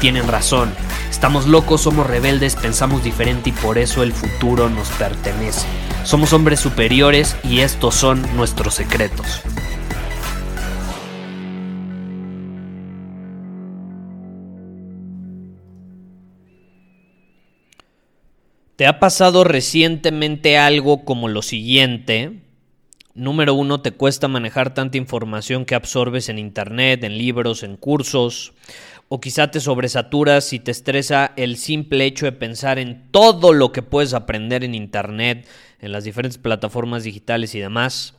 tienen razón. Estamos locos, somos rebeldes, pensamos diferente y por eso el futuro nos pertenece. Somos hombres superiores y estos son nuestros secretos. ¿Te ha pasado recientemente algo como lo siguiente? Número uno, te cuesta manejar tanta información que absorbes en internet, en libros, en cursos, o quizá te sobresaturas y te estresa el simple hecho de pensar en todo lo que puedes aprender en internet, en las diferentes plataformas digitales y demás.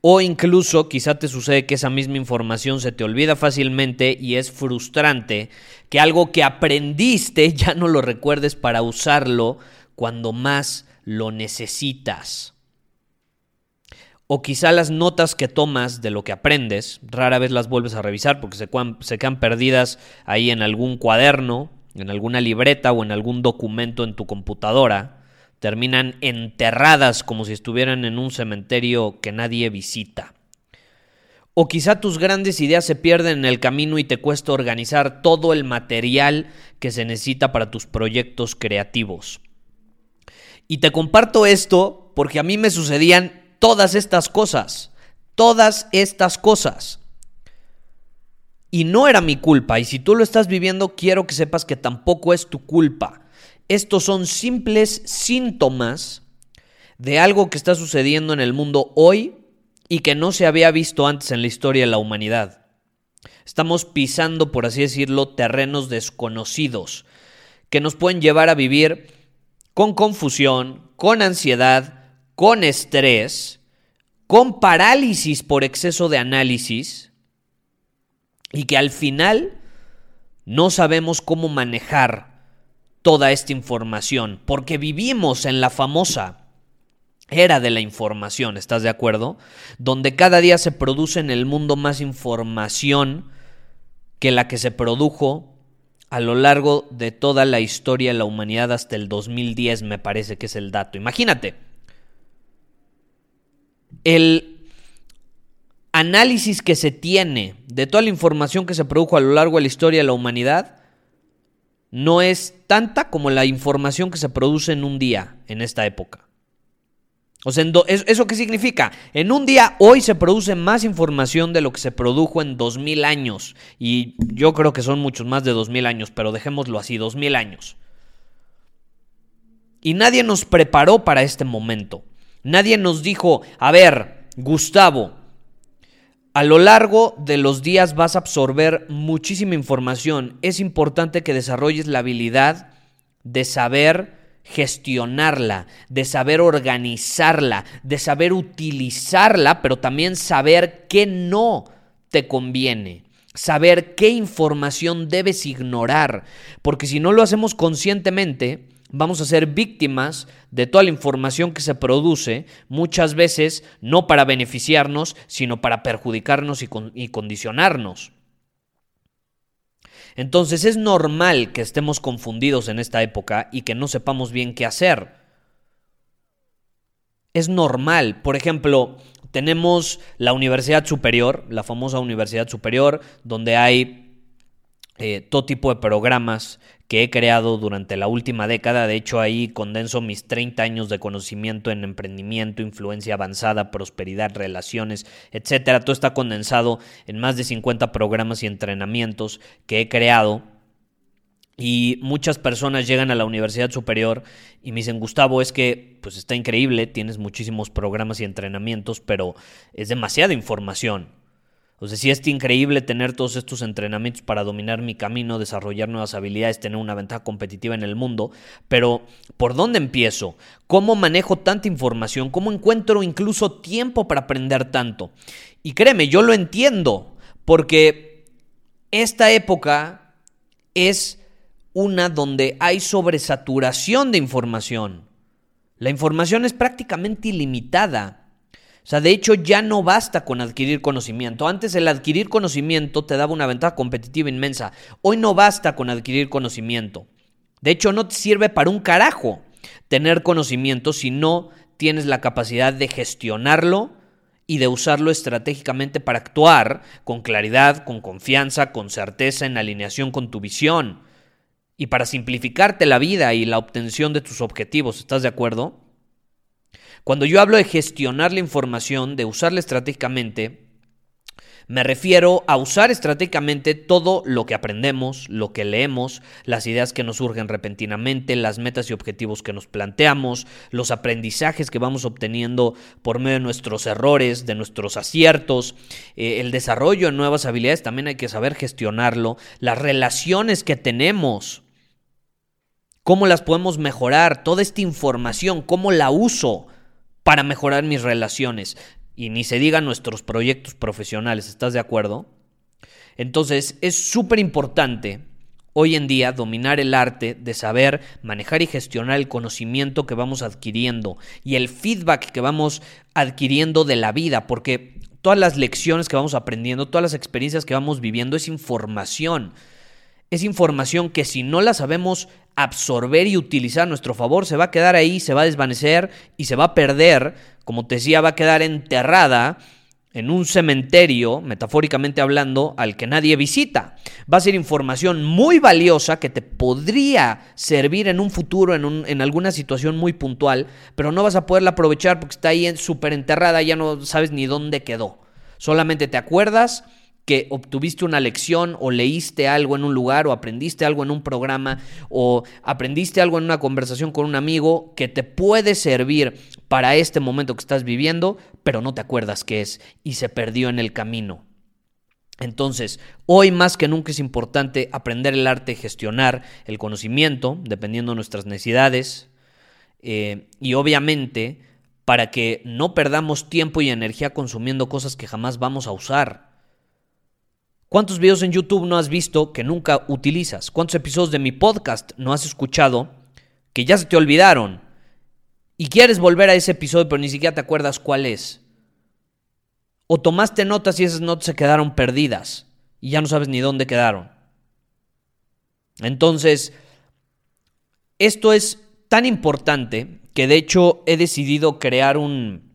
O incluso quizá te sucede que esa misma información se te olvida fácilmente y es frustrante que algo que aprendiste ya no lo recuerdes para usarlo cuando más lo necesitas. O quizá las notas que tomas de lo que aprendes, rara vez las vuelves a revisar porque se, quedan perdidas ahí en algún cuaderno, en alguna libreta o en algún documento en tu computadora terminan enterradas como si estuvieran en un cementerio que nadie visita. O quizá tus grandes ideas se pierden en el camino y te cuesta organizar todo el material que se necesita para tus proyectos creativos. Y te comparto esto porque a mí me sucedían todas estas cosas, todas estas cosas. Y no era mi culpa, y si tú lo estás viviendo, quiero que sepas que tampoco es tu culpa. Estos son simples síntomas de algo que está sucediendo en el mundo hoy y que no se había visto antes en la historia de la humanidad. Estamos pisando, por así decirlo, terrenos desconocidos que nos pueden llevar a vivir con confusión, con ansiedad, con estrés, con parálisis por exceso de análisis y que al final no sabemos cómo manejar toda esta información, porque vivimos en la famosa era de la información, ¿estás de acuerdo? Donde cada día se produce en el mundo más información que la que se produjo a lo largo de toda la historia de la humanidad hasta el 2010, me parece que es el dato. Imagínate, el análisis que se tiene de toda la información que se produjo a lo largo de la historia de la humanidad no es tanta como la información que se produce en un día en esta época. O sea, ¿eso qué significa? En un día hoy se produce más información de lo que se produjo en 2000 años. Y yo creo que son muchos más de 2000 años, pero dejémoslo así, 2000 años. Y nadie nos preparó para este momento. Nadie nos dijo, a ver, Gustavo, a lo largo de los días vas a absorber muchísima información. Es importante que desarrolles la habilidad de saber gestionarla, de saber organizarla, de saber utilizarla, pero también saber qué no te conviene, saber qué información debes ignorar, porque si no lo hacemos conscientemente, vamos a ser víctimas de toda la información que se produce, muchas veces no para beneficiarnos, sino para perjudicarnos y, condicionarnos. Entonces es normal que estemos confundidos en esta época y que no sepamos bien qué hacer. Es normal. Por ejemplo, tenemos la Universidad Superior, la famosa Universidad Superior, donde hay eh, todo tipo de programas que he creado durante la última década. De hecho, ahí condenso mis 30 años de conocimiento en emprendimiento, influencia avanzada, prosperidad, relaciones, etcétera. Todo está condensado en más de 50 programas y entrenamientos que he creado. Y muchas personas llegan a la universidad superior y me dicen, Gustavo, es que pues está increíble, tienes muchísimos programas y entrenamientos, pero es demasiada información. O sea, es increíble tener todos estos entrenamientos para dominar mi camino, desarrollar nuevas habilidades, tener una ventaja competitiva en el mundo, pero ¿por dónde empiezo? ¿Cómo manejo tanta información? ¿Cómo encuentro incluso tiempo para aprender tanto? Y créeme, yo lo entiendo, porque esta época es una donde hay sobresaturación de información. La información es prácticamente ilimitada. O sea, de hecho ya no basta con adquirir conocimiento. Antes el adquirir conocimiento te daba una ventaja competitiva inmensa. Hoy no basta con adquirir conocimiento. De hecho, no te sirve para un carajo tener conocimiento si no tienes la capacidad de gestionarlo y de usarlo estratégicamente para actuar con claridad, con confianza, con certeza, en alineación con tu visión y para simplificarte la vida y la obtención de tus objetivos. ¿Estás de acuerdo? Cuando yo hablo de gestionar la información, de usarla estratégicamente, me refiero a usar estratégicamente todo lo que aprendemos, lo que leemos, las ideas que nos surgen repentinamente, las metas y objetivos que nos planteamos, los aprendizajes que vamos obteniendo por medio de nuestros errores, de nuestros aciertos, eh, el desarrollo de nuevas habilidades, también hay que saber gestionarlo, las relaciones que tenemos, cómo las podemos mejorar, toda esta información, cómo la uso para mejorar mis relaciones. Y ni se digan nuestros proyectos profesionales, ¿estás de acuerdo? Entonces es súper importante hoy en día dominar el arte de saber manejar y gestionar el conocimiento que vamos adquiriendo y el feedback que vamos adquiriendo de la vida, porque todas las lecciones que vamos aprendiendo, todas las experiencias que vamos viviendo es información. Es información que si no la sabemos absorber y utilizar a nuestro favor, se va a quedar ahí, se va a desvanecer y se va a perder, como te decía, va a quedar enterrada en un cementerio, metafóricamente hablando, al que nadie visita. Va a ser información muy valiosa que te podría servir en un futuro, en, alguna situación muy puntual, pero no vas a poderla aprovechar porque está ahí súper enterrada, ya no sabes ni dónde quedó. Solamente te acuerdas que obtuviste una lección o leíste algo en un lugar o aprendiste algo en un programa o aprendiste algo en una conversación con un amigo que te puede servir para este momento que estás viviendo, pero no te acuerdas qué es y se perdió en el camino. Entonces, hoy más que nunca es importante aprender el arte de gestionar el conocimiento, dependiendo de nuestras necesidades, eh, y obviamente para que no perdamos tiempo y energía consumiendo cosas que jamás vamos a usar. ¿Cuántos videos en YouTube no has visto que nunca utilizas? ¿Cuántos episodios de mi podcast no has escuchado que ya se te olvidaron? Y quieres volver a ese episodio pero ni siquiera te acuerdas cuál es. O tomaste notas y esas notas se quedaron perdidas y ya no sabes ni dónde quedaron. Entonces, esto es tan importante que de hecho he decidido crear un,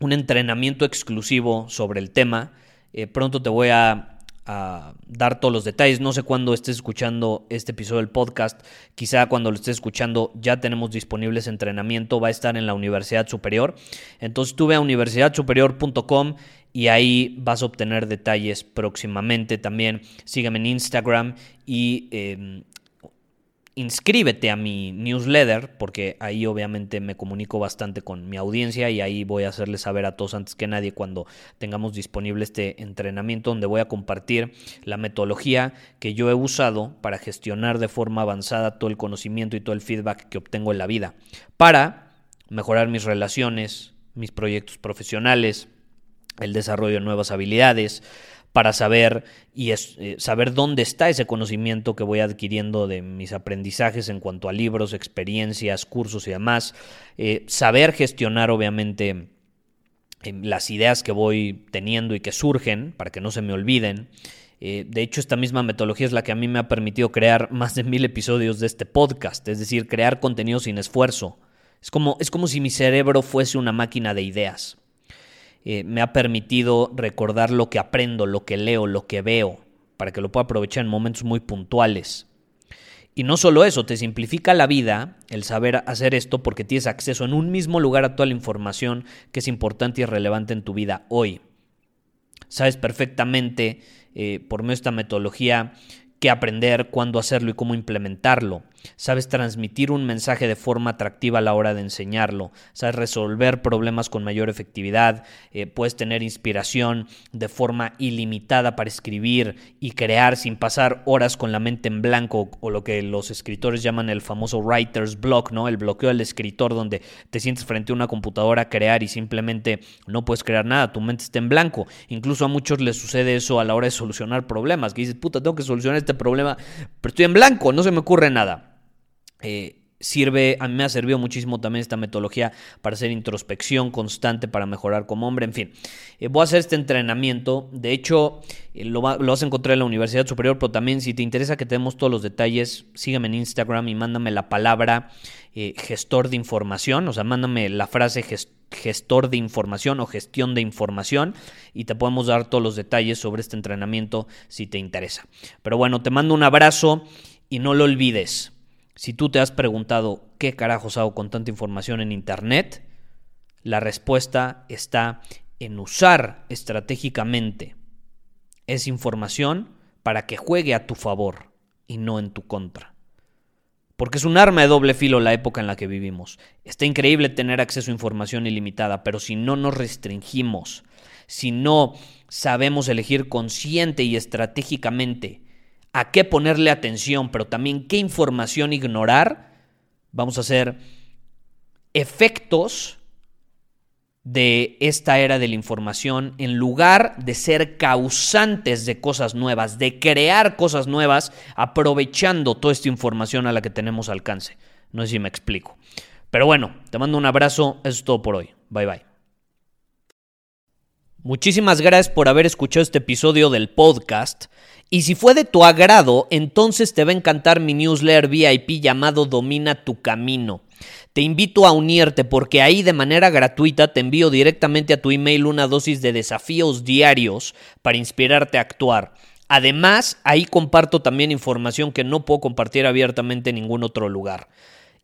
un entrenamiento exclusivo sobre el tema. Eh, pronto te voy a dar todos los detalles. No sé cuándo estés escuchando este episodio del podcast. Quizá cuando lo estés escuchando ya tenemos disponible ese entrenamiento. Va a estar en la Universidad Superior. Entonces tú ve a universidadsuperior.com y ahí vas a obtener detalles próximamente. También sígueme en Instagram y em, inscríbete a mi newsletter, porque ahí obviamente me comunico bastante con mi audiencia y ahí voy a hacerles saber a todos antes que nadie cuando tengamos disponible este entrenamiento donde voy a compartir la metodología que yo he usado para gestionar de forma avanzada todo el conocimiento y todo el feedback que obtengo en la vida, para mejorar mis relaciones, mis proyectos profesionales, el desarrollo de nuevas habilidades, para saber y eh, saber dónde está ese conocimiento que voy adquiriendo de mis aprendizajes en cuanto a libros, experiencias, cursos y demás. Eh, saber gestionar, obviamente, em, las ideas que voy teniendo y que surgen para que no se me olviden. Eh, de hecho, esta misma metodología es la que a mí me ha permitido crear más de mil episodios de este podcast, es decir, crear contenido sin esfuerzo. Es como, es como si mi cerebro fuese una máquina de ideas. Eh, me ha permitido recordar lo que aprendo, lo que leo, lo que veo, para que lo pueda aprovechar en momentos muy puntuales. Y no solo eso, te simplifica la vida el saber hacer esto porque tienes acceso en un mismo lugar a toda la información que es importante y relevante en tu vida hoy. Sabes perfectamente, eh, por medio de esta metodología, qué aprender, cuándo hacerlo y cómo implementarlo. Sabes transmitir un mensaje de forma atractiva a la hora de enseñarlo, sabes resolver problemas con mayor efectividad, eh, puedes tener inspiración de forma ilimitada para escribir y crear sin pasar horas con la mente en blanco o lo que los escritores llaman el famoso writer's block, ¿no? El bloqueo del escritor donde te sientes frente a una computadora a crear y simplemente no puedes crear nada, tu mente está en blanco. Incluso a muchos les sucede eso a la hora de solucionar problemas, que dices, puta, tengo que solucionar este problema, pero estoy en blanco, no se me ocurre nada. Eh, sirve, a mí me ha servido muchísimo también esta metodología para hacer introspección constante, para mejorar como hombre, en fin. Eh, voy a hacer este entrenamiento, de hecho eh, lo, vas a encontrar en la Universidad Superior, pero también si te interesa que te demos todos los detalles, sígueme en Instagram y mándame la palabra gestor de información, o sea, mándame la frase gestor de información o gestión de información y te podemos dar todos los detalles sobre este entrenamiento si te interesa. Pero bueno, te mando un abrazo y no lo olvides. Si tú te has preguntado qué carajos hago con tanta información en Internet, la respuesta está en usar estratégicamente esa información para que juegue a tu favor y no en tu contra. Porque es un arma de doble filo la época en la que vivimos. Está increíble tener acceso a información ilimitada, pero si no nos restringimos, si no sabemos elegir consciente y estratégicamente a qué ponerle atención, pero también qué información ignorar, vamos a hacer efectos de esta era de la información en lugar de ser causantes de cosas nuevas, de crear cosas nuevas aprovechando toda esta información a la que tenemos alcance. No sé si me explico. Pero bueno, te mando un abrazo, eso es todo por hoy. Bye bye. Muchísimas gracias por haber escuchado este episodio del podcast. Y si fue de tu agrado, entonces te va a encantar mi newsletter VIP llamado Domina tu Camino. Te invito a unirte porque ahí de manera gratuita te envío directamente a tu email una dosis de desafíos diarios para inspirarte a actuar. Además, ahí comparto también información que no puedo compartir abiertamente en ningún otro lugar.